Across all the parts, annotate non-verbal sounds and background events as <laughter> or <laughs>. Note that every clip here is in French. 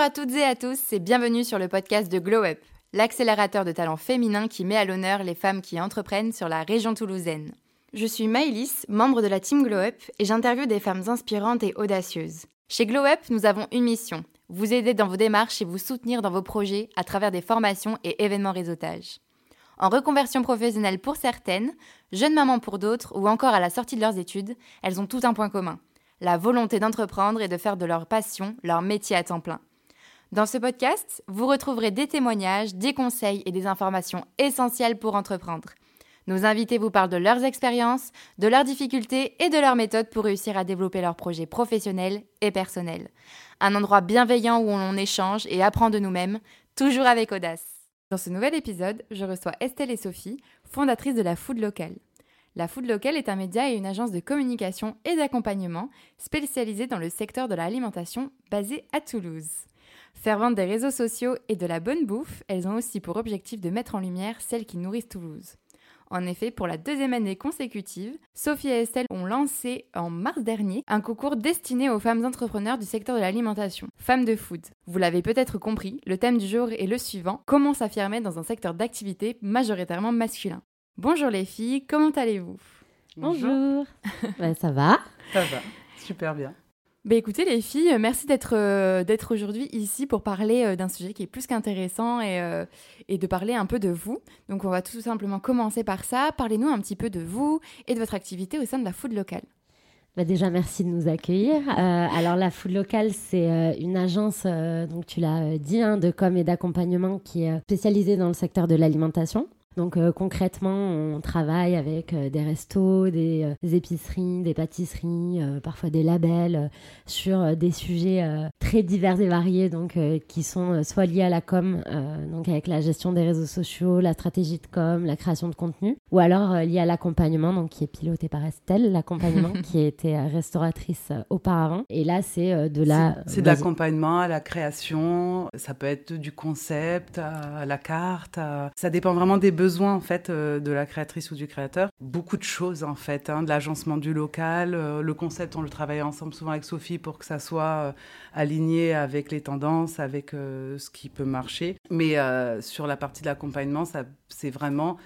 Bonjour à toutes et à tous et bienvenue sur le podcast de Glow Up, l'accélérateur de talents féminins qui met à l'honneur les femmes qui entreprennent sur la région toulousaine. Je suis Maëlys, membre de la team Glow Up et j'interviewe des femmes inspirantes et audacieuses. Chez Glow Up, nous avons une mission vous aider dans vos démarches et vous soutenir dans vos projets à travers des formations et événements réseautage. En reconversion professionnelle pour certaines, jeunes mamans pour d'autres ou encore à la sortie de leurs études, elles ont tout un point commun la volonté d'entreprendre et de faire de leur passion leur métier à temps plein. Dans ce podcast, vous retrouverez des témoignages, des conseils et des informations essentielles pour entreprendre. Nos invités vous parlent de leurs expériences, de leurs difficultés et de leurs méthodes pour réussir à développer leurs projets professionnels et personnels. Un endroit bienveillant où on échange et apprend de nous-mêmes, toujours avec audace. Dans ce nouvel épisode, je reçois Estelle et Sophie, fondatrices de la Food Locale. La Food Local est un média et une agence de communication et d'accompagnement spécialisée dans le secteur de l'alimentation basée à Toulouse. Ferventes des réseaux sociaux et de la bonne bouffe, elles ont aussi pour objectif de mettre en lumière celles qui nourrissent Toulouse. En effet, pour la deuxième année consécutive, Sophie et Estelle ont lancé en mars dernier un concours destiné aux femmes entrepreneurs du secteur de l'alimentation, Femmes de Food. Vous l'avez peut-être compris, le thème du jour est le suivant, comment s'affirmer dans un secteur d'activité majoritairement masculin. Bonjour les filles, comment allez-vous? Bonjour. Ben, <laughs> ça va Ça va, super bien. Bah écoutez les filles, merci d'être euh, aujourd'hui ici pour parler euh, d'un sujet qui est plus qu'intéressant et, euh, et de parler un peu de vous. Donc on va tout simplement commencer par ça. Parlez-nous un petit peu de vous et de votre activité au sein de la food locale. Bah déjà, merci de nous accueillir. alors, la Food Locale, c'est une agence, donc tu l'as dit, hein, de com et d'accompagnement qui est spécialisée dans le secteur de l'alimentation. Donc euh, concrètement, on travaille avec euh, des restos, des, euh, épiceries, des pâtisseries, parfois des labels sur des sujets très divers et variés, donc qui sont soit liés à la com, donc avec la gestion des réseaux sociaux, la stratégie de com, la création de contenu, ou alors liés à l'accompagnement, donc qui est piloté par Estelle, l'accompagnement <laughs> qui était restauratrice auparavant. Et là, c'est de la c'est de l'accompagnement à la création. Ça peut être du concept à la carte. Ça dépend vraiment des en fait euh, de la créatrice ou du créateur. Beaucoup de choses en fait, hein, de l'agencement du local, euh, le concept, on le travaille ensemble souvent avec Sophie pour que ça soit euh, aligné avec les tendances, avec ce qui peut marcher. Mais sur la partie de l'accompagnement, c'est vraiment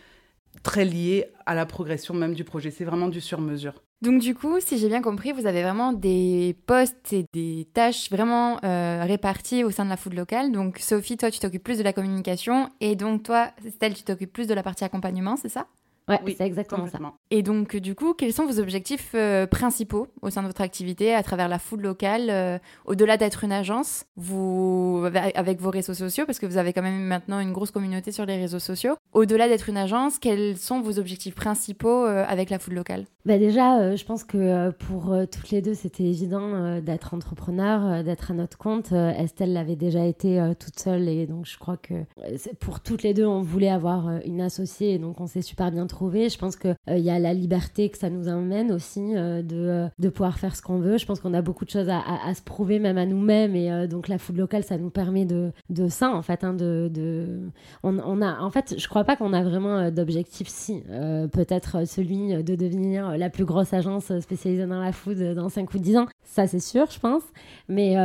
très lié à la progression même du projet. C'est vraiment du sur-mesure. Donc du coup, si j'ai bien compris, vous avez vraiment des postes et des tâches vraiment euh, réparties au sein de la food locale. Donc Sophie, toi, tu t'occupes plus de la communication et donc toi, Estelle, tu t'occupes plus de la partie accompagnement, c'est ça? Ouais, oui, c'est exactement ça. Et donc, du coup, quels sont vos objectifs euh, principaux au sein de votre activité à travers la food locale, euh, au-delà d'être une agence, vous avec vos réseaux sociaux, parce que vous avez quand même maintenant une grosse communauté sur les réseaux sociaux. Au-delà d'être une agence, quels sont vos objectifs principaux euh, avec la food locale? Bah déjà, je pense que pour toutes les deux, c'était évident d'être entrepreneur, d'être à notre compte. Estelle l'avait déjà été toute seule, et donc je crois que pour toutes les deux, on voulait avoir une associée, et donc on s'est super bien je pense qu'il il euh, y a la liberté que ça nous emmène aussi euh, de, euh, de pouvoir faire ce qu'on veut. Je pense qu'on a beaucoup de choses à, se prouver, même à nous-mêmes. Et donc la food locale, ça nous permet de, de ça, en fait. Hein, de, de... On, a, en fait, je crois pas qu'on a vraiment d'objectif, si. Peut-être celui de devenir la plus grosse agence spécialisée dans la food dans 5 ou 10 ans. Ça, c'est sûr, je pense. Mais,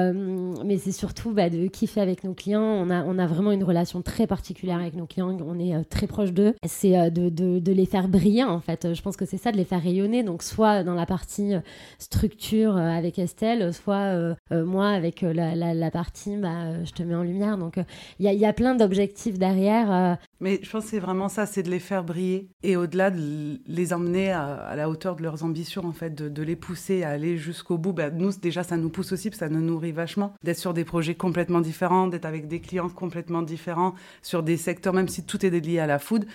mais c'est surtout bah, de kiffer avec nos clients. On a, on a vraiment une relation très particulière avec nos clients. On est très proche d'eux. C'est de, de, de les faire briller en fait. Je pense que c'est ça de les faire rayonner. Donc soit dans la partie euh, structure euh, avec Estelle, soit euh, moi avec la, la, partie bah, je te mets en lumière. Donc il y, y, a plein d'objectifs derrière. Mais je pense que c'est vraiment ça, c'est de les faire briller et au-delà de les emmener à, la hauteur de leurs ambitions en fait, de, les pousser à aller jusqu'au bout. Bah, nous déjà ça nous pousse aussi, ça nous nourrit vachement d'être sur des projets complètement différents, d'être avec des clients complètement différents, sur des secteurs même si tout est lié à la food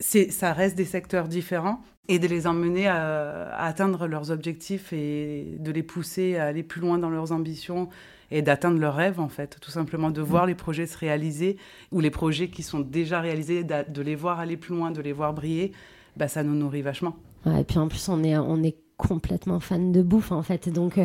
ça reste des secteurs différents et de les emmener à, atteindre leurs objectifs et de les pousser à aller plus loin dans leurs ambitions et d'atteindre leurs rêves en fait, tout simplement de voir mm. les projets se réaliser ou les projets qui sont déjà réalisés, de les voir aller plus loin, de les voir briller, bah, ça nous nourrit vachement. et puis en plus on est, on est complètement fan de bouffe en fait. Donc,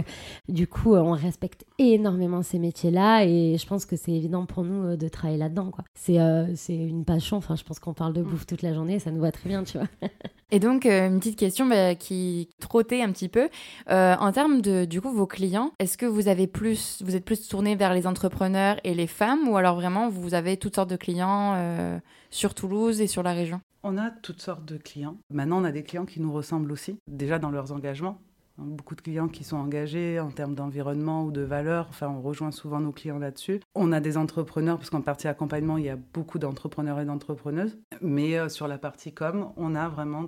du coup, on respecte énormément ces métiers-là et je pense que c'est évident pour nous de travailler là-dedans. quoi. C'est c'est une passion. Enfin, je pense qu'on parle de mm. bouffe toute la journée, ça nous va très bien, tu vois. <laughs> Et donc, une petite question bah, qui trottait un petit peu. en termes de, du coup, vos clients, est-ce que vous avez plus, vous êtes plus tourné vers les entrepreneurs et les femmes ou alors vraiment vous avez toutes sortes de clients sur Toulouse et sur la région? On a toutes sortes de clients. Maintenant, on a des clients qui nous ressemblent aussi, déjà dans leurs engagements. Beaucoup de clients qui sont engagés en termes d'environnement ou de valeurs. Enfin, on rejoint souvent nos clients là-dessus. On a des entrepreneurs, parce qu'en partie accompagnement, il y a beaucoup d'entrepreneurs et d'entrepreneuses. Mais euh, sur la partie com, on a vraiment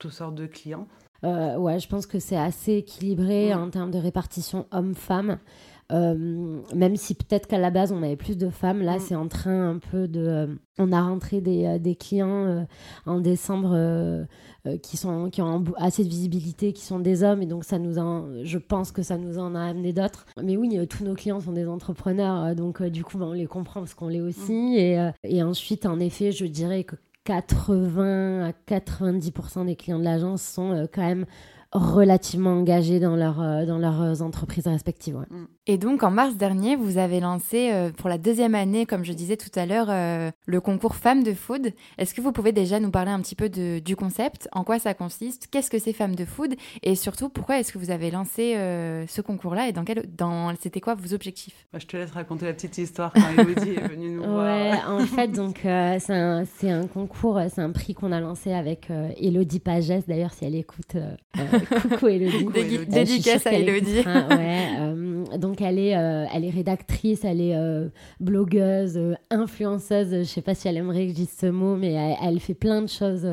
toutes sortes de clients. Euh, ouais, je pense que c'est assez équilibré en termes de répartition homme-femme. Euh, même si peut-être qu'à la base on avait plus de femmes, là mm. c'est en train un peu de. Euh, on a rentré des, euh, des clients en décembre qui, sont, qui ont assez de visibilité, qui sont des hommes, et donc ça nous en, je pense que ça nous en a amené d'autres. Mais oui, tous nos clients sont des entrepreneurs, donc du coup ben, on les comprend parce qu'on l'est aussi. Mm. Et, et ensuite, en effet, je dirais que 80 à 90% des clients de l'agence sont quand même relativement engagés dans, leur, dans leurs entreprises respectives. Mm. Et donc, en mars dernier, vous avez lancé euh, pour la deuxième année, comme je disais tout à l'heure, euh, le concours Femmes de Food. Est-ce que vous pouvez déjà nous parler un petit peu de, du concept? En quoi ça consiste? Qu'est-ce que c'est Femmes de Food? Et surtout, pourquoi est-ce que vous avez lancé euh, ce concours-là Et dans quel, dans, c'était quoi vos objectifs? Bah, Je te laisse raconter la petite histoire quand Elodie est venue nous voir. Ouais, <laughs> en fait, donc, c'est, un, c'est un concours, c'est un prix qu'on a lancé avec Elodie Pagès. D'ailleurs, si elle écoute, coucou Elodie. Dédicace à Elodie. <laughs> ouais, donc, elle est, euh, elle est rédactrice, elle est euh, blogueuse, euh, influenceuse. Je sais pas si elle aimerait que je dise ce mot, mais elle, fait plein de choses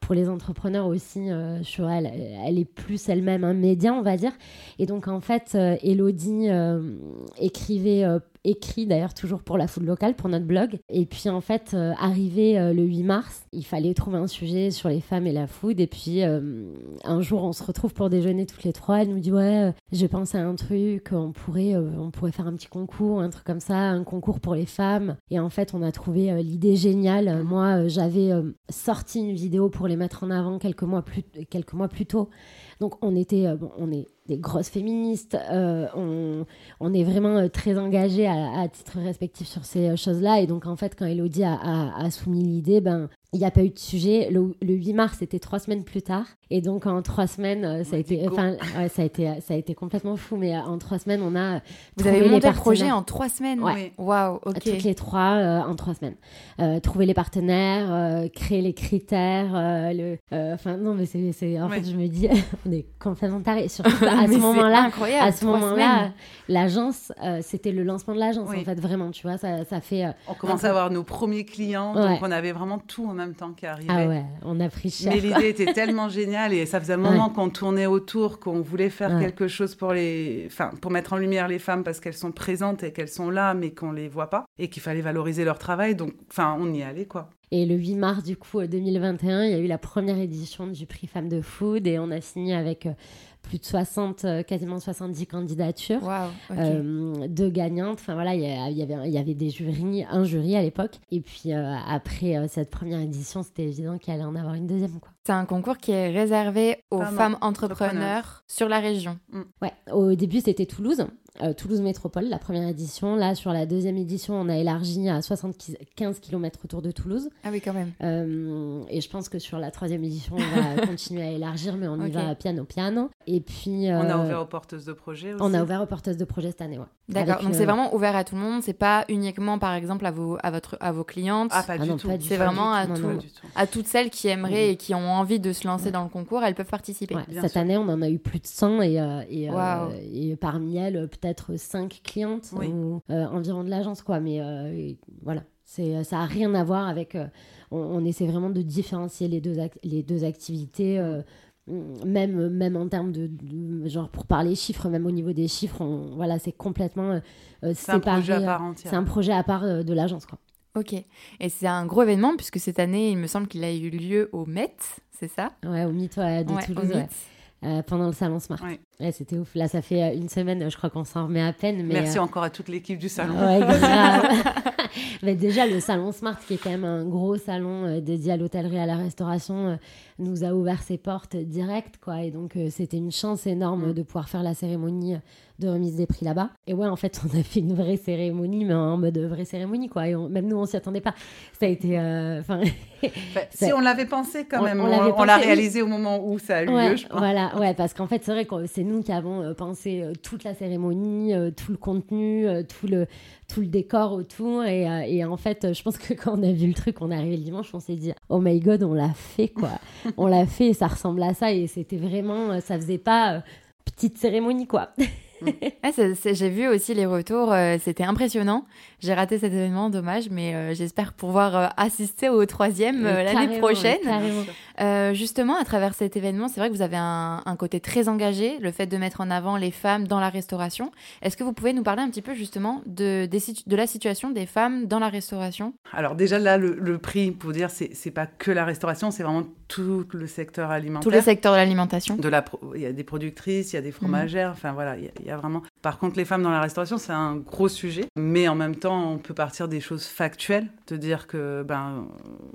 pour les entrepreneurs aussi. sur elle, elle est plus elle-même un média, on va dire. Et donc en fait, Elodie écrivait écrit d'ailleurs toujours pour la food locale, pour notre blog. Et puis en fait, euh, arrivé euh, le 8 mars, il fallait trouver un sujet sur les femmes et la food. Et puis euh, un jour, on se retrouve pour déjeuner toutes les trois. Elle nous dit ouais, j'ai pensé à un truc, on pourrait, on pourrait faire un petit concours, un truc comme ça, un concours pour les femmes. Et en fait, on a trouvé l'idée géniale. Moi, j'avais sorti une vidéo pour les mettre en avant quelques mois plus, quelques mois plus tôt. Donc on était, on est des grosses féministes. Euh, on, est vraiment euh, très engagés à, titre respectif sur ces euh, choses-là. Et donc, en fait, quand Elodie a soumis l'idée, ben, il n'y a pas eu de sujet. Le, 8 mars, c'était trois semaines plus tard. Et donc, en trois semaines, ça, a été, enfin, ça, a été, ça a été complètement fou. Mais en trois semaines, on a. Vous avez monté le projet en trois semaines Ouais. Waouh, ok. Toutes les trois en trois semaines. trouver les partenaires, créer les critères. le, enfin, non, mais c'est. En fait, je me dis, <laughs> on est complètement tarés. <laughs> Surtout à ce moment-là, à ce moment-là, l'agence, euh, c'était le lancement de l'agence en fait, vraiment, tu vois, ça, ça fait. Euh, on commençait à avoir nos premiers clients, donc on avait vraiment tout en même temps qui arrivait. Ah ouais, on a pris cher. Mais l'idée était tellement géniale et ça faisait un moment qu'on tournait autour, qu'on voulait faire quelque chose pour les, enfin, pour mettre en lumière les femmes parce qu'elles sont présentes et qu'elles sont là, mais qu'on les voit pas et qu'il fallait valoriser leur travail. Donc, enfin, on y allait quoi. Et le 8 mars, du coup, 2021, il y a eu la première édition du prix Femmes de Food et on a signé avec euh, plus de 60, euh, quasiment 70 candidatures euh, de gagnantes. Enfin voilà, il y, avait, il y avait des jurys, un jury à l'époque. Et puis après cette première édition, c'était évident qu'il allait en avoir une deuxième. C'est un concours qui est réservé aux femmes, entrepreneurs, sur la région. Mm. Ouais, au début c'était Toulouse. Euh, Toulouse Métropole, la première édition. Là, sur la deuxième édition, on a élargi à 75 km autour de Toulouse. Ah oui, quand même. Euh, et je pense que sur la troisième édition, on va <laughs> continuer à élargir, mais on y va piano piano. Et puis. on a euh, ouvert aux porteuses de projet aussi. On a ouvert aux porteuses de projet cette année, ouais. D'accord. Donc c'est vraiment ouvert à tout le monde. C'est pas uniquement, par exemple, à vos, à votre, à vos clientes. Ah, pas, ah du, tout. C'est vraiment à, tout, à toutes celles qui aimeraient et qui ont envie de se lancer dans le concours, elles peuvent participer. Cette année, on en a eu plus de 100 et, et, et parmi elles, peut-être 5 clientes ou, euh, environ de l'agence, quoi. Mais euh, voilà, c'est, ça n'a rien à voir avec. Euh, on, essaie vraiment de différencier les deux, les deux activités. même, même en termes de, genre pour parler chiffres, même au niveau des chiffres, voilà, c'est complètement c'est Un projet à part entière. C'est un projet à part de l'agence, quoi. Ok. Et c'est un gros événement puisque cette année, il me semble qu'il a eu lieu au Met, c'est ça? Ouais, au Met de Toulouse. pendant le salon Smart. Ouais, c'était ouf. Là, ça fait une semaine, je crois qu'on s'en remet à peine. Mais Merci encore à toute l'équipe du salon. Ouais, <laughs> <laughs> mais déjà, le salon Smart, qui est quand même un gros salon dédié à l'hôtellerie et à la restauration, nous a ouvert ses portes direct, quoi. Et donc, c'était une chance énorme mm. de pouvoir faire la cérémonie de remise des prix là-bas. Et ouais, en fait, on a fait une vraie cérémonie, mais en mode vraie cérémonie, quoi. Et même nous, on s'y attendait pas. Ça a été. Euh, enfin. <laughs> si on l'avait pensé quand même, on, l'a réalisé au moment où ça a eu lieu, je Voilà, ouais, parce qu'en fait, c'est vrai que c'est nous qui avons euh, pensé euh, toute la cérémonie, tout le contenu, tout le, tout le décor autour. Et, et, en fait, je pense que quand on a vu le truc, on est arrivé le dimanche, on s'est dit, oh my god, on l'a fait, quoi. <laughs> on l'a fait, et ça ressemble à ça. Et c'était vraiment, ça faisait pas petite cérémonie, quoi. <laughs> <laughs> J'ai vu aussi les retours, euh, c'était impressionnant. J'ai raté cet événement, dommage, mais euh, j'espère pouvoir euh, assister au troisième l'année prochaine. justement, à travers cet événement, c'est vrai que vous avez un, un, côté très engagé, le fait de mettre en avant les femmes dans la restauration. Est-ce que vous pouvez nous parler un petit peu justement de, de la situation des femmes dans la restauration? Alors déjà là, le, le prix, pour dire, c'est pas que la restauration, c'est vraiment tout le secteur alimentaire. Tous les secteurs de l'alimentation. De la, il y a des productrices, il y a des fromagères, mmh. enfin voilà, il y, a, vraiment. Par contre, les femmes dans la restauration, c'est un gros sujet, mais en même temps, on peut partir des choses factuelles, de dire que, ben,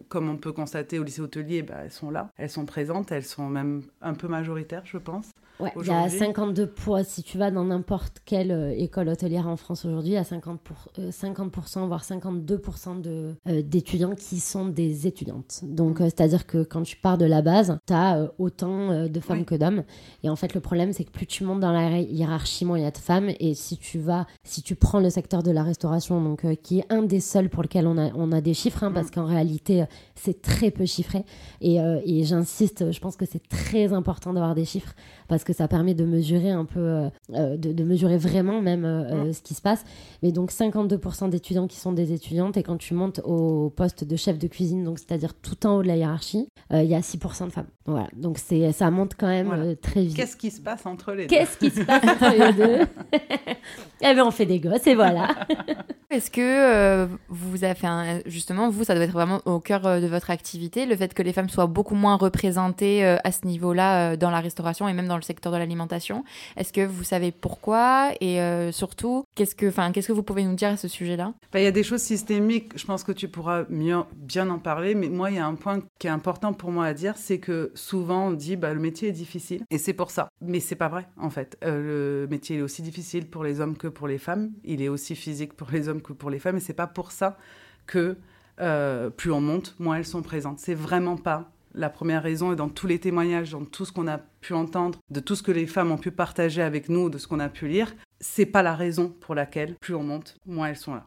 comme on peut constater au lycée hôtelier, ben, elles sont là, elles sont présentes, elles sont même un peu majoritaires, je pense. Ouais, il y a 52 poids. Si tu vas dans n'importe quelle euh, école hôtelière en France aujourd'hui, il y a 50%, pour, 50% euh, voire 52% de, euh, d'étudiants qui sont des étudiantes. Donc, c'est-à-dire que quand tu pars de la base, tu as autant de femmes que d'hommes. Et en fait, le problème, c'est que plus tu montes dans la hiérarchie, moins il y a de femmes. Et si tu vas, si tu prends le secteur de la restauration, donc qui est un des seuls pour lequel on a, on a des chiffres, hein, parce mm. qu'en réalité, c'est très peu chiffré. Et, et j'insiste, je pense que c'est très important d'avoir des chiffres parce que ça permet de mesurer un peu, euh, euh, de, mesurer vraiment même euh, ce qui se passe. Mais donc 52% d'étudiants qui sont des étudiantes et quand tu montes au poste de chef de cuisine, donc c'est-à-dire tout en haut de la hiérarchie, il y a 6% de femmes. Voilà, donc c'est ça monte quand même très vite. Qu'est-ce qui se passe entre les deux Qu'est-ce qui se passe entre les deux? <laughs> Eh bien, on fait des gosses et voilà. <laughs> Est-ce que vous avez fait un... justement vous, ça doit être vraiment au cœur de votre activité, le fait que les femmes soient beaucoup moins représentées à ce niveau-là dans la restauration et même dans le secteur de l'alimentation. Est-ce que vous savez pourquoi et euh, surtout qu'est-ce que, qu'est-ce que vous pouvez nous dire à ce sujet-là? Bah, Il y a des choses systémiques. Je pense que tu pourras mieux bien en parler, mais moi il y a un point qui est important pour moi à dire, c'est que souvent on dit bah le métier est difficile et c'est pour ça. Mais c'est pas vrai en fait. Euh, le métier est aussi difficile pour les hommes que pour les femmes. Il est aussi physique pour les hommes que pour les femmes et c'est pas pour ça que euh, plus on monte, moins elles sont présentes. C'est vraiment pas la première raison, et dans tous les témoignages, dans tout ce qu'on a pu entendre, de tout ce que les femmes ont pu partager avec nous, de ce qu'on a pu lire, c'est pas la raison pour laquelle plus on monte, moins elles sont là.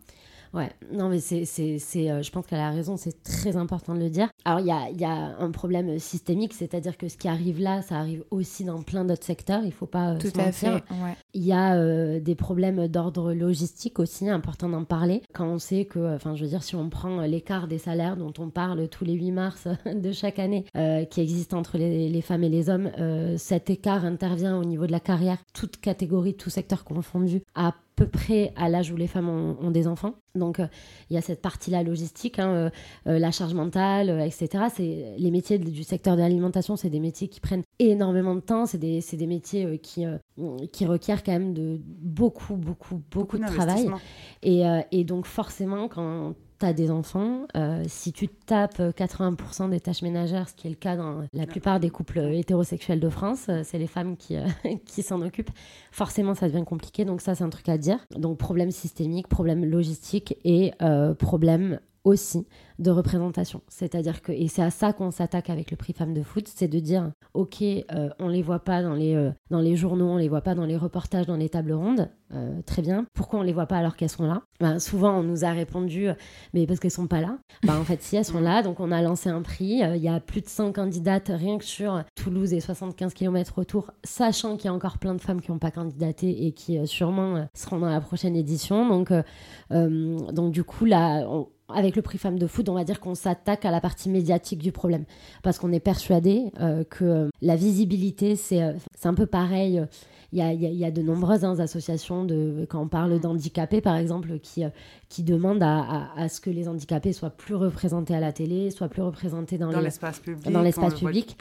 Ouais, non, mais c'est, c'est, c'est euh, je pense qu'elle a raison, c'est très important de le dire. Alors, il y a, y a, un problème systémique, c'est-à-dire que ce qui arrive là, ça arrive aussi dans plein d'autres secteurs, il faut pas euh, Tout à Fait, ouais. Il y a euh, des problèmes d'ordre logistique aussi, important d'en parler. Quand on sait que, enfin, je veux dire, si on prend l'écart des salaires dont on parle tous les 8 mars <laughs> de chaque année, qui existe entre les, les, femmes et les hommes, cet écart intervient au niveau de la carrière, toute catégorie, tout secteur confondu, à peu près à l'âge où les femmes ont, des enfants. Donc euh, il y a cette partie-là logistique, hein, euh, euh, la charge mentale, etc. C'est les métiers du secteur de l'alimentation, c'est des métiers qui prennent énormément de temps. C'est des, des, métiers qui, qui requièrent quand même de beaucoup, beaucoup, beaucoup, de travail. Et, et donc forcément, quand tu des enfants, euh, si tu tapes 80% euh, des tâches ménagères, ce qui est le cas dans la plupart des couples hétérosexuels de France, euh, c'est les femmes qui, <laughs> qui s'en occupent, forcément ça devient compliqué. Donc ça, c'est un truc à dire. Donc problème systémique, problème logistique et problème aussi de représentation. C'est-à-dire que, et c'est à ça qu'on s'attaque avec le prix Femmes de Foot, c'est de dire, ok, euh, on les voit pas dans les, euh, dans les journaux, on les voit pas dans les reportages, dans les tables rondes, euh, très bien. Pourquoi on les voit pas alors qu'elles sont là? Ben, Souvent, on nous a répondu, mais parce qu'elles sont pas là. Ben, en fait, si elles sont là, donc on a lancé un prix. Il y a plus de 100 candidates rien que sur Toulouse et 75 km autour, sachant qu'il y a encore plein de femmes qui n'ont pas candidaté et qui sûrement seront dans la prochaine édition. Donc, donc du coup, là, on, avec le prix Femmes de Foot, on va dire qu'on s'attaque à la partie médiatique du problème. Parce qu'on est persuadé euh, que euh, la visibilité, c'est euh, un peu pareil. Il y, a, il y a, de nombreuses hein, associations, de, quand on parle d'handicapés par exemple, qui, qui demandent à, à, ce que les handicapés soient plus représentés à la télé, soient plus représentés dans l'espace public. Dans l'espace public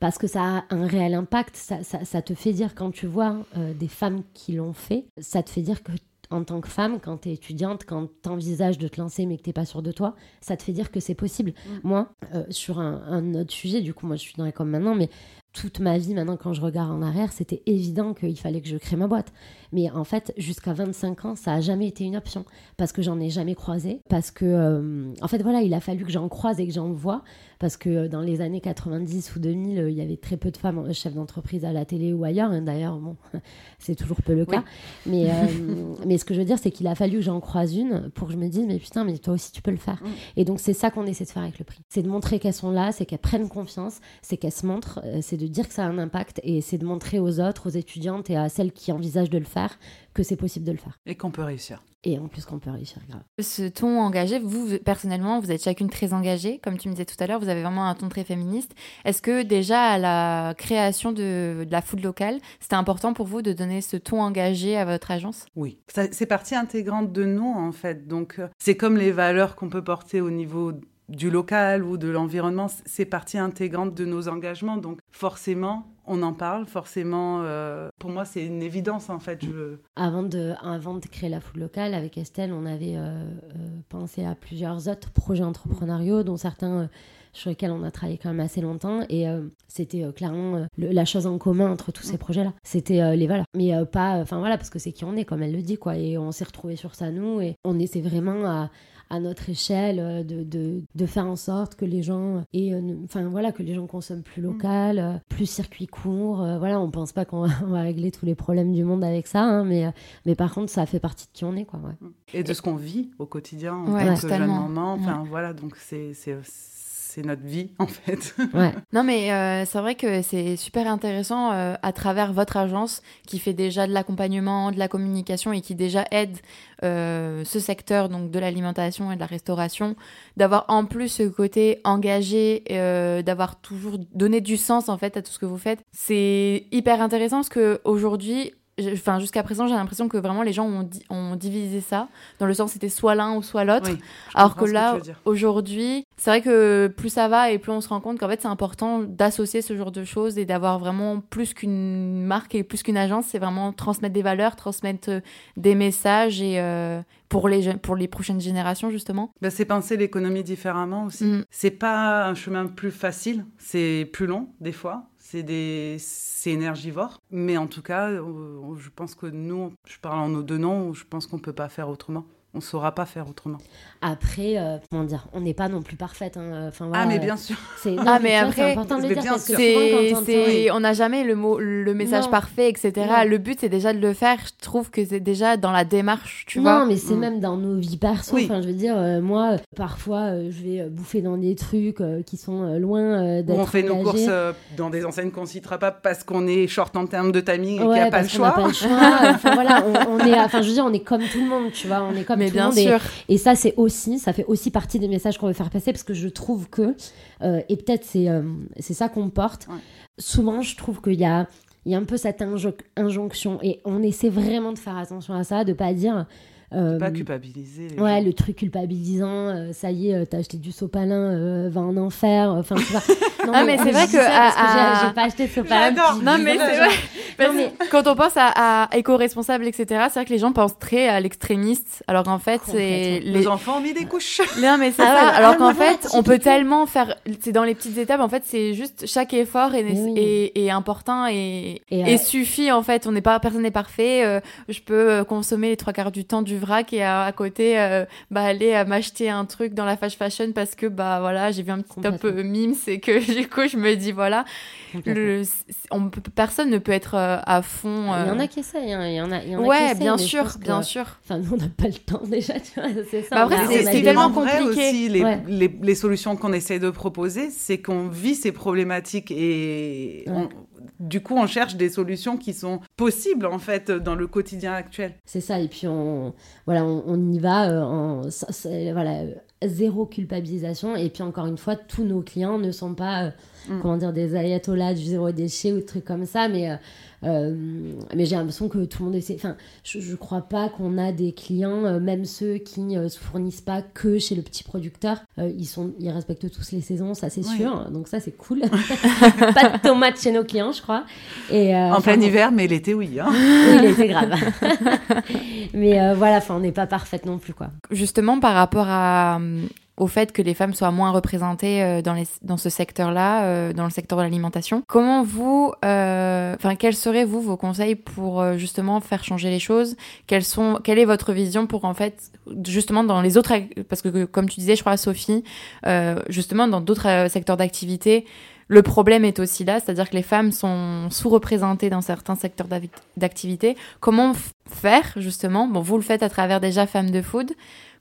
parce que ça a un réel impact. Ça, ça, ça te fait dire, quand tu vois des femmes qui l'ont fait, ça te fait dire que en tant que femme, quand tu es étudiante, quand tu envisages de te lancer mais que tu pas sûre de toi, ça te fait dire que c'est possible. Mm. Moi, sur un, un, autre sujet, du coup, moi je suis dans les comme maintenant, mais toute ma vie, maintenant, quand je regarde en arrière, c'était évident qu'il fallait que je crée ma boîte. Mais en fait, jusqu'à 25 ans, ça n'a jamais été une option. Parce que j'en ai jamais croisé. Parce que, euh, en fait, voilà, il a fallu que j'en croise et que j'en vois. Parce que euh, dans les années 90 ou 2000, euh, il y avait très peu de femmes chefs d'entreprise à la télé ou ailleurs. Hein, d'ailleurs, bon, <laughs> c'est toujours peu le cas. Mais, <laughs> mais ce que je veux dire, c'est qu'il a fallu que j'en croise une pour que je me dise, mais putain, mais toi aussi, tu peux le faire. Mm. Et donc, c'est ça qu'on essaie de faire avec le prix. C'est de montrer qu'elles sont là, c'est qu'elles prennent confiance, c'est qu'elles se montrent, c'est de de dire que ça a un impact et c'est de montrer aux autres, aux étudiantes et à celles qui envisagent de le faire que c'est possible de le faire. Et qu'on peut réussir. Et en plus qu'on peut réussir, grave. Ce ton engagé, vous, personnellement, vous êtes chacune très engagée. Comme tu me disais tout à l'heure, vous avez vraiment un ton très féministe. Est-ce que déjà à la création de, de la food locale, c'était important pour vous de donner ce ton engagé à votre agence? Oui, c'est partie intégrante de nous, en fait. Donc, euh, c'est comme les valeurs qu'on peut porter au niveau du local ou de l'environnement, c'est partie intégrante de nos engagements. Donc forcément, on en parle, forcément, euh, pour moi, c'est une évidence en fait. Je... Avant, de, avant de créer la foule locale, avec Estelle, on avait euh, euh, pensé à plusieurs autres projets entrepreneuriaux, dont certains sur lesquels on a travaillé quand même assez longtemps. Et c'était clairement la chose en commun entre tous ces projets-là. C'était les valeurs. Mais pas, enfin voilà, parce que c'est qui on est, comme elle le dit, quoi. Et on s'est retrouvés sur ça, nous, et on essaie vraiment à à notre échelle euh, de, de, de, faire en sorte que les gens et euh, enfin voilà que les gens consomment plus mm. local, euh, plus circuit court. voilà, on pense pas qu'on va, régler tous les problèmes du monde avec ça, hein, mais mais par contre ça fait partie de qui on est quoi. Ouais. Et de ce qu'on vit au quotidien en tant que jeune maman. Enfin voilà, donc c'est c'est notre vie en fait. <laughs> Non mais euh, c'est vrai que c'est super intéressant euh, à travers votre agence qui fait déjà de l'accompagnement, de la communication et qui déjà aide euh, ce secteur donc de l'alimentation et de la restauration, d'avoir en plus ce côté engagé, d'avoir toujours donné du sens en fait à tout ce que vous faites. C'est hyper intéressant parce que aujourd'hui enfin jusqu'à présent j'ai l'impression que vraiment les gens ont, ont divisé ça dans le sens c'était soit l'un ou soit l'autre. Alors que là aujourd'hui c'est vrai que plus ça va et plus on se rend compte qu'en fait c'est important d'associer ce genre de choses et d'avoir vraiment plus qu'une marque et plus qu'une agence c'est vraiment transmettre des valeurs transmettre euh, des messages et euh, pour les pour les prochaines générations justement. Bah, c'est penser l'économie différemment aussi. Mm. c'est pas un chemin plus facile c'est plus long des fois c'est énergivore mais en tout cas euh, je pense que nous je parle en nos deux noms je pense qu'on peut pas faire autrement on saura pas faire autrement. Après, euh, comment dire, on n'est pas non plus parfaite. Hein. Enfin, ah mais bien sûr. C'est <laughs> ah mais après, important de le dire parce que on n'a jamais le mot, le message parfait, etc. Le but c'est déjà de le faire. Je trouve que c'est déjà dans la démarche, tu vois. Non, mais c'est mm. même dans nos vies perso. Enfin, je veux dire, euh, moi, parfois, euh, je vais bouffer dans des trucs qui sont loin d'être. On fait nos courses dans des enseignes qu'on citera pas parce qu'on est short en termes de timing et qu'il n'y a pas le choix. Pas le choix. <laughs> enfin voilà, on, est, enfin je veux dire, on est comme tout le monde, tu vois. On est comme bien sûr. Et, ça, c'est aussi, ça fait aussi partie des messages qu'on veut faire passer parce que je trouve que, euh, et peut-être c'est euh, c'est ça qu'on porte, souvent je trouve qu'il y a, il y a un peu cette injonction et on essaie vraiment de faire attention à ça, de pas dire pas culpabiliser. ouais, le truc culpabilisant, euh, ça y est, euh, t'as acheté du sopalin, euh, va en enfer. Enfin, tu vois. <laughs> Non, ah, mais, c'est vrai que. J'ai pas acheté de sopalin. Non, mais c'est vrai. mais... Quand on pense à, éco-responsable, etc., c'est vrai que les gens pensent très à l'extrémiste. Alors qu'en fait, c'est. Les... enfants ont mis des couches. <laughs> Non, mais c'est ah ça. Alors qu'en fait, on peut tellement faire. C'est dans les petites étapes. En fait, c'est juste chaque effort est, est, important et, et, suffit. En fait, on n'est pas personne n'est parfait. je peux consommer les trois quarts du temps du vrac et à, côté euh, bah, aller euh, m'acheter un truc dans la fast fashion parce que bah voilà j'ai vu un petit top mime c'est que <laughs> du coup je me dis voilà. Le, on personne ne peut être euh, à fond il y en a qui essayent hein. il y en a, il y en a ouais bien sûr bien sûr. enfin nous on n'a pas le temps <laughs> déjà tu vois c'est ça bah, après c'est tellement compliqué. aussi les, les, les, solutions qu'on essaie de proposer c'est qu'on vit ces problématiques et du coup, on cherche des solutions qui sont possibles en fait dans le quotidien actuel. C'est ça. Et puis on, voilà, on, y va. Euh, en, voilà, zéro culpabilisation. Et puis encore une fois, tous nos clients ne sont pas, Mm. comment dire, des ayatollahs du zéro déchet ou des trucs comme ça, mais, euh, euh, mais j'ai l'impression que tout le monde essaie. Enfin, je, je crois pas qu'on a des clients, euh, même ceux qui ne se fournissent pas que chez le petit producteur, euh, ils, sont, ils respectent tous les saisons, ça c'est Oui. sûr. Donc ça c'est cool. <laughs> pas de tomates chez nos clients, je crois. Et, euh, En plein bon. hiver, mais l'été, oui. hein. Oui, était grave. <laughs> Mais euh, voilà, enfin, on n'est pas parfaite non plus, quoi. Justement, par rapport à, euh, au fait que les femmes soient moins représentées euh, dans, les, dans ce secteur-là, euh, dans le secteur de l'alimentation, comment vous, euh, enfin, quels seraient vous vos conseils pour euh, justement faire changer les choses? Quelles sont, quelle est votre vision pour en fait, justement dans les autres, parce que comme tu disais, je crois Sophie, euh, justement dans d'autres secteurs d'activité. Le problème est aussi là, c'est-à-dire que les femmes sont sous-représentées dans certains secteurs d'activité. Comment faire, justement? Bon, vous le faites à travers déjà Femmes de Food.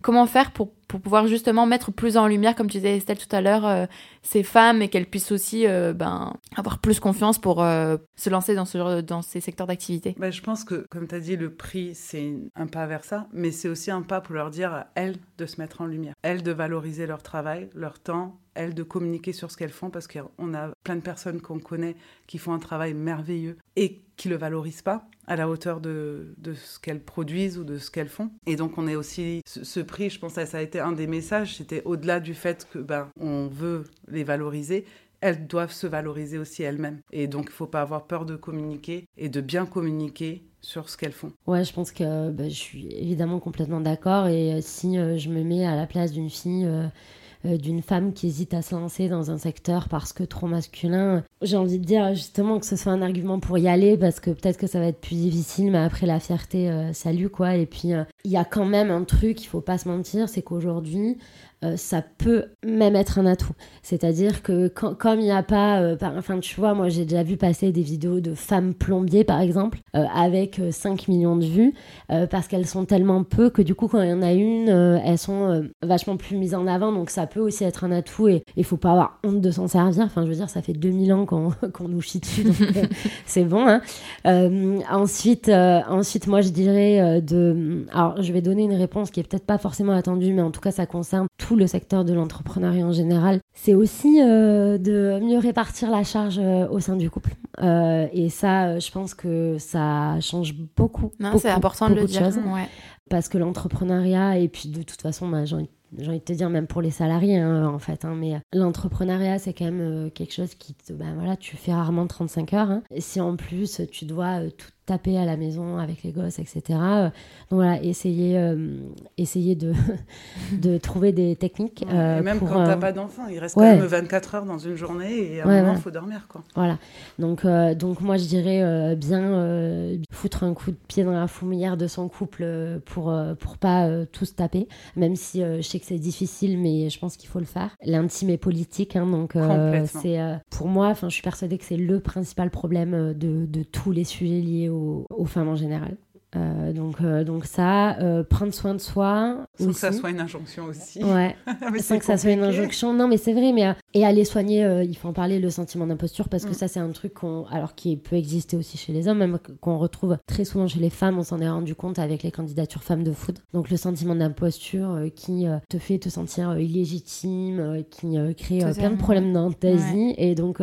Comment faire pour, pour pouvoir justement mettre plus en lumière, comme tu disais Estelle tout à l'heure, euh, ces femmes et qu'elles puissent aussi euh, ben, avoir plus confiance pour euh, se lancer dans, ce, genre- dans ces secteurs d'activité Bah, je pense que, comme tu as dit, le prix, c'est un pas vers ça, mais c'est aussi un pas pour leur dire elles de se mettre en lumière, elles de valoriser leur travail, leur temps, elles de communiquer sur ce qu'elles font, parce qu'on a plein de personnes qu'on connaît qui font un travail merveilleux et qui le valorisent pas à la hauteur de, de ce qu'elles produisent ou de ce qu'elles font. Et donc on est aussi ce, ce prix, je pense que ça a été un des messages, c'était au-delà du fait que ben on veut valoriser, elles doivent se valoriser aussi elles-mêmes. Et donc, il faut pas avoir peur de communiquer et de bien communiquer sur ce qu'elles font. Ouais, je pense que bah, je suis évidemment complètement d'accord. Et euh, si euh, je me mets à la place d'une fille, euh, d'une femme qui hésite à se lancer dans un secteur parce que trop masculin, j'ai envie de dire justement que ce soit un argument pour y aller parce que peut-être que ça va être plus difficile, mais après la fierté, salut quoi. Et puis, il y a quand même un truc, il faut pas se mentir, c'est qu'aujourd'hui, euh, ça peut même être un atout. C'est-à-dire que comme il n'y a pas, euh, par- enfin tu vois, moi j'ai déjà vu passer des vidéos de femmes plombiers par exemple, euh, avec euh, 5 millions de vues, euh, parce qu'elles sont tellement peu que du coup quand il y en a une, euh, elles sont euh, vachement plus mises en avant, donc ça peut aussi être un atout et il faut pas avoir honte de s'en servir. Enfin je veux dire, ça fait 2000 ans qu'on <laughs> qu'on nous chie dessus, donc euh, <laughs> c'est bon. Hein. Euh, ensuite, euh, ensuite, moi je dirais euh, de... Alors je vais donner une réponse qui est peut-être pas forcément attendue, mais en tout cas ça concerne tout le secteur de l'entrepreneuriat en général. C'est aussi euh, de mieux répartir la charge euh, au sein du couple. Euh, et ça, je pense que ça change beaucoup. C'est important de le dire. choses. Ouais. parce que l'entrepreneuriat, et puis de toute façon, bah, j'ai envie, j'ai envie de te dire, même pour les salariés, hein, en fait, hein, mais l'entrepreneuriat, c'est quand même quelque chose qui te. Ben voilà, tu fais rarement 35 heures. hein. Et si en plus, tu dois euh, tout taper à la maison avec les gosses, etc. euh, donc voilà, essayer, euh, essayer de, <laughs> de trouver des techniques. euh, et même pour, quand euh, t'as pas d'enfant, il reste ouais. quand même 24 heures dans une journée et à un moment, il faut dormir. Quoi. Voilà. Donc, euh, donc moi, je dirais euh, bien euh, foutre un coup de pied dans la fourmilière de son couple euh, pour, euh, pour pas euh, tous taper. Même si euh, je sais que c'est difficile, mais je pense qu'il faut le faire. L'intime est politique, hein, donc euh, c'est euh, pour moi, je suis persuadée que c'est le principal problème euh, de, de tous les sujets liés aux, femmes en général. Euh, donc, euh, donc ça, euh, prendre soin de soi. Sans que ça aussi. soit une injonction aussi. Ouais, <laughs> Mais sans que ça soit une injonction. Non, mais c'est vrai, mais et aller soigner, il faut en parler, le sentiment d'imposture, parce que Mm. ça, c'est un truc qu'on, alors qui peut exister aussi chez les hommes, même qu'on retrouve très souvent chez les femmes. On s'en est rendu compte avec les candidatures femmes de foot. Donc le sentiment d'imposture qui te fait te sentir illégitime, qui crée plein de problèmes dans ta Ouais. vie, et donc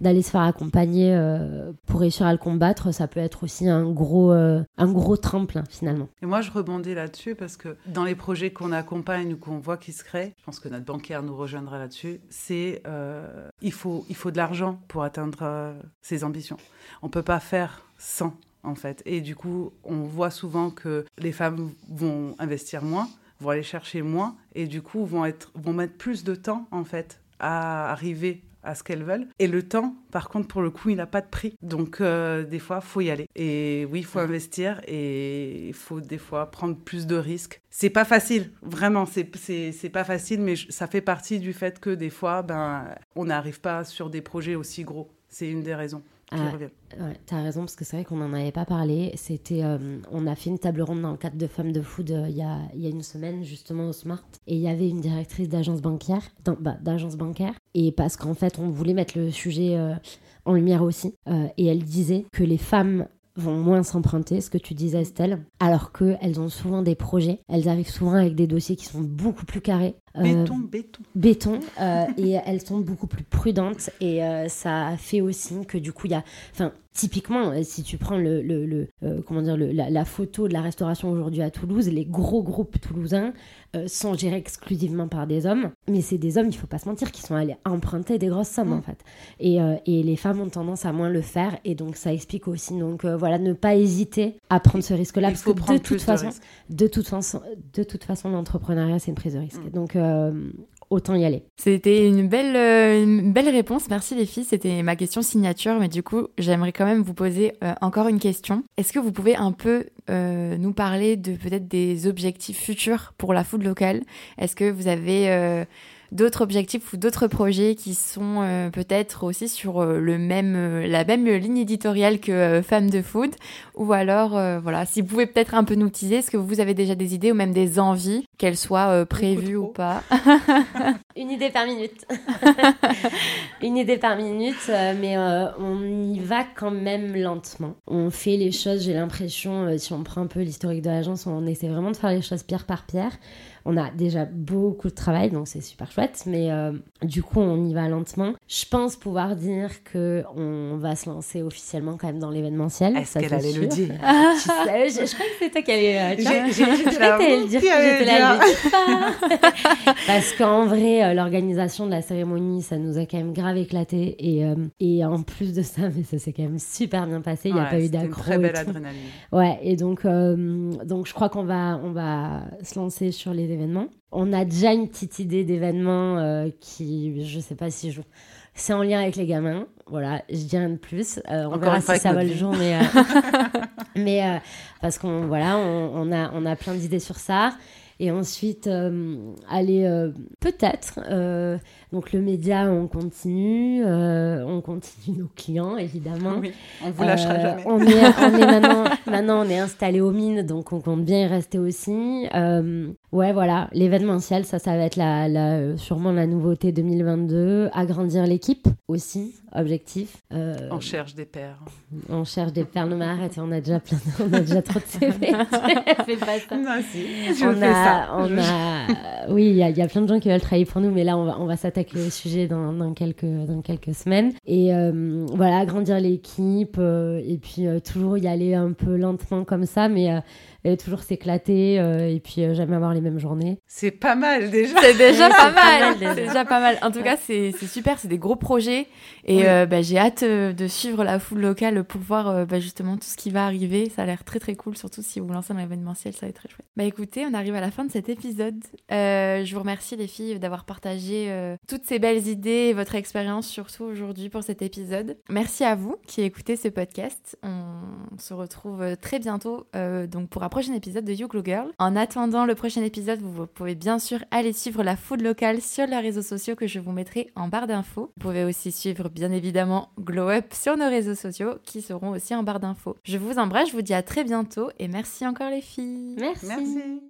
d'aller se faire accompagner pour réussir à le combattre, ça peut être aussi un gros, un gros tremplin finalement. Et moi, je rebondis là-dessus parce que dans les projets qu'on accompagne ou qu'on voit qui se créent, je pense que notre bancaire nous rejoindra là-dessus, c'est euh, il, faut, il faut de l'argent pour atteindre euh, ses ambitions. On peut pas faire sans, en fait. Et du coup, on voit souvent que les femmes vont investir moins, vont aller chercher moins, et du coup, vont, être, vont mettre plus de temps, en fait, à arriver à ce qu'elles veulent. Et le temps, par contre, pour le coup, il n'a pas de prix. Donc, euh, des fois, faut y aller. Et oui, il faut investir et il faut des fois prendre plus de risques. C'est pas facile, vraiment, c'est pas facile, mais je- ça fait partie du fait que des fois, ben, on n'arrive pas sur des projets aussi gros. C'est une des raisons Ah. Ouais, t'as raison, parce que c'est vrai qu'on n'en avait pas parlé. C'était, euh, on a fait une table ronde dans le cadre de Femmes de Food euh, il y, a, il y a une semaine, justement au Smart. Et il y avait une directrice d'agence bancaire, bah, d'agence bancaire. Et parce qu'en fait, on voulait mettre le sujet euh, en lumière aussi. Et elle disait que les femmes vont moins s'emprunter, ce que tu disais Estelle, alors qu'elles ont souvent des projets, elles arrivent souvent avec des dossiers qui sont beaucoup plus carrés. Euh, béton, béton. Béton, euh, et <laughs> elles sont beaucoup plus prudentes, et euh, ça fait aussi que du coup, il y a... Enfin, typiquement, si tu prends le, le, comment dire, la, la, photo de la restauration aujourd'hui à Toulouse, les gros groupes toulousains sont gérés exclusivement par des hommes, mais c'est des hommes, il faut pas se mentir, qui sont allés emprunter des grosses sommes, en mm. fait. Et, et les femmes ont tendance à moins le faire, et donc ça explique aussi, donc voilà, ne pas hésiter à prendre ce risque-là, parce que de toute, façon, de toute façon, de toute façon, l'entrepreneuriat, c'est une prise de risque. Mm. Donc, euh, autant y aller. C'était une belle, euh, une belle réponse. Merci les filles. C'était ma question signature, mais du coup, j'aimerais quand même vous poser euh, encore une question. Est-ce que vous pouvez un peu nous parler de peut-être des objectifs futurs pour la food locale? Est-ce que vous avez d'autres objectifs ou d'autres projets qui sont euh, peut-être aussi sur euh, le même, euh, la même ligne éditoriale que Femmes de Food? Ou alors, voilà, si vous pouvez peut-être un peu nous teaser, est-ce que vous avez déjà des idées ou même des envies, qu'elles soient prévues ou pas <laughs> Une idée par minute. <laughs> Une idée par minute, mais on y va quand même lentement. On fait les choses, j'ai l'impression, si on prend un peu l'historique de l'agence, on essaie vraiment de faire les choses pierre par pierre. On a déjà beaucoup de travail, donc c'est super chouette, mais euh, du coup, on y va lentement. Je pense pouvoir dire que on va se lancer officiellement quand même dans l'événementiel. Est-ce qu'elle allait le dire <laughs> je, crois que c'est toi qui allais. Euh, j'ai le dire. Là, <laughs> Parce qu'en vrai, euh, l'organisation de la cérémonie, ça nous a quand même grave éclaté. Et, et en plus de ça, <laughs> mais ça s'est quand même super bien passé. Il n'y a pas eu d'accro. Très belle adrénaline. Ouais, et donc, donc je crois qu'on va, on va se lancer sur les événements. On a déjà une petite idée d'événements euh, qui, je sais pas si je... C'est en lien avec les gamins, voilà, je dis rien de plus. Euh, on verra si ça va le jour, mais, euh, <laughs> mais parce qu'on voilà, on, a, on a plein d'idées sur ça. Et ensuite, aller peut-être donc le média, on continue, euh, on continue nos clients évidemment. Oui, on vous lâchera euh, jamais. On est, <laughs> maintenant, maintenant, on est installé aux mines, donc on compte bien y rester aussi. Euh, ouais, voilà, l'événementiel, ça, ça va être la, sûrement la nouveauté 2022. Agrandir l'équipe aussi, objectif. on cherche des pères. On cherche des pères. Non mais arrête, on a déjà plein, on a déjà trop de <laughs> CV. fais <laughs> pas ça. Non si, je on fais a, ça. On a, oui, il y, y, a plein de gens qui veulent travailler pour nous, mais là on va, on va s'attaquer le sujet dans, quelques, dans quelques semaines. Et euh, voilà, agrandir l'équipe euh, et puis euh, toujours y aller un peu lentement comme ça, mais et toujours s'éclater euh, et puis euh, jamais avoir les mêmes journées. C'est pas mal déjà. C'est déjà pas mal. C'est déjà pas mal. En tout cas, c'est super. C'est des gros projets et euh, bah, j'ai hâte de suivre la foule locale pour voir bah, justement tout ce qui va arriver. Ça a l'air très très cool, surtout si vous lancez un événementiel, ça va être très chouette. Bah écoutez, on arrive à la fin de cet épisode. je vous remercie les filles d'avoir partagé toutes ces belles idées et votre expérience surtout aujourd'hui pour cet épisode. Merci à vous qui écoutez ce podcast. On se retrouve très bientôt donc pour prochain épisode de You Glow Girl. En attendant le prochain épisode, vous pouvez bien sûr aller suivre la food locale sur les réseaux sociaux que je vous mettrai en barre d'infos. Vous pouvez aussi suivre bien évidemment Glow Up sur nos réseaux sociaux qui seront aussi en barre d'infos. Je vous embrasse, je vous dis à très bientôt et merci encore les filles. Merci. merci.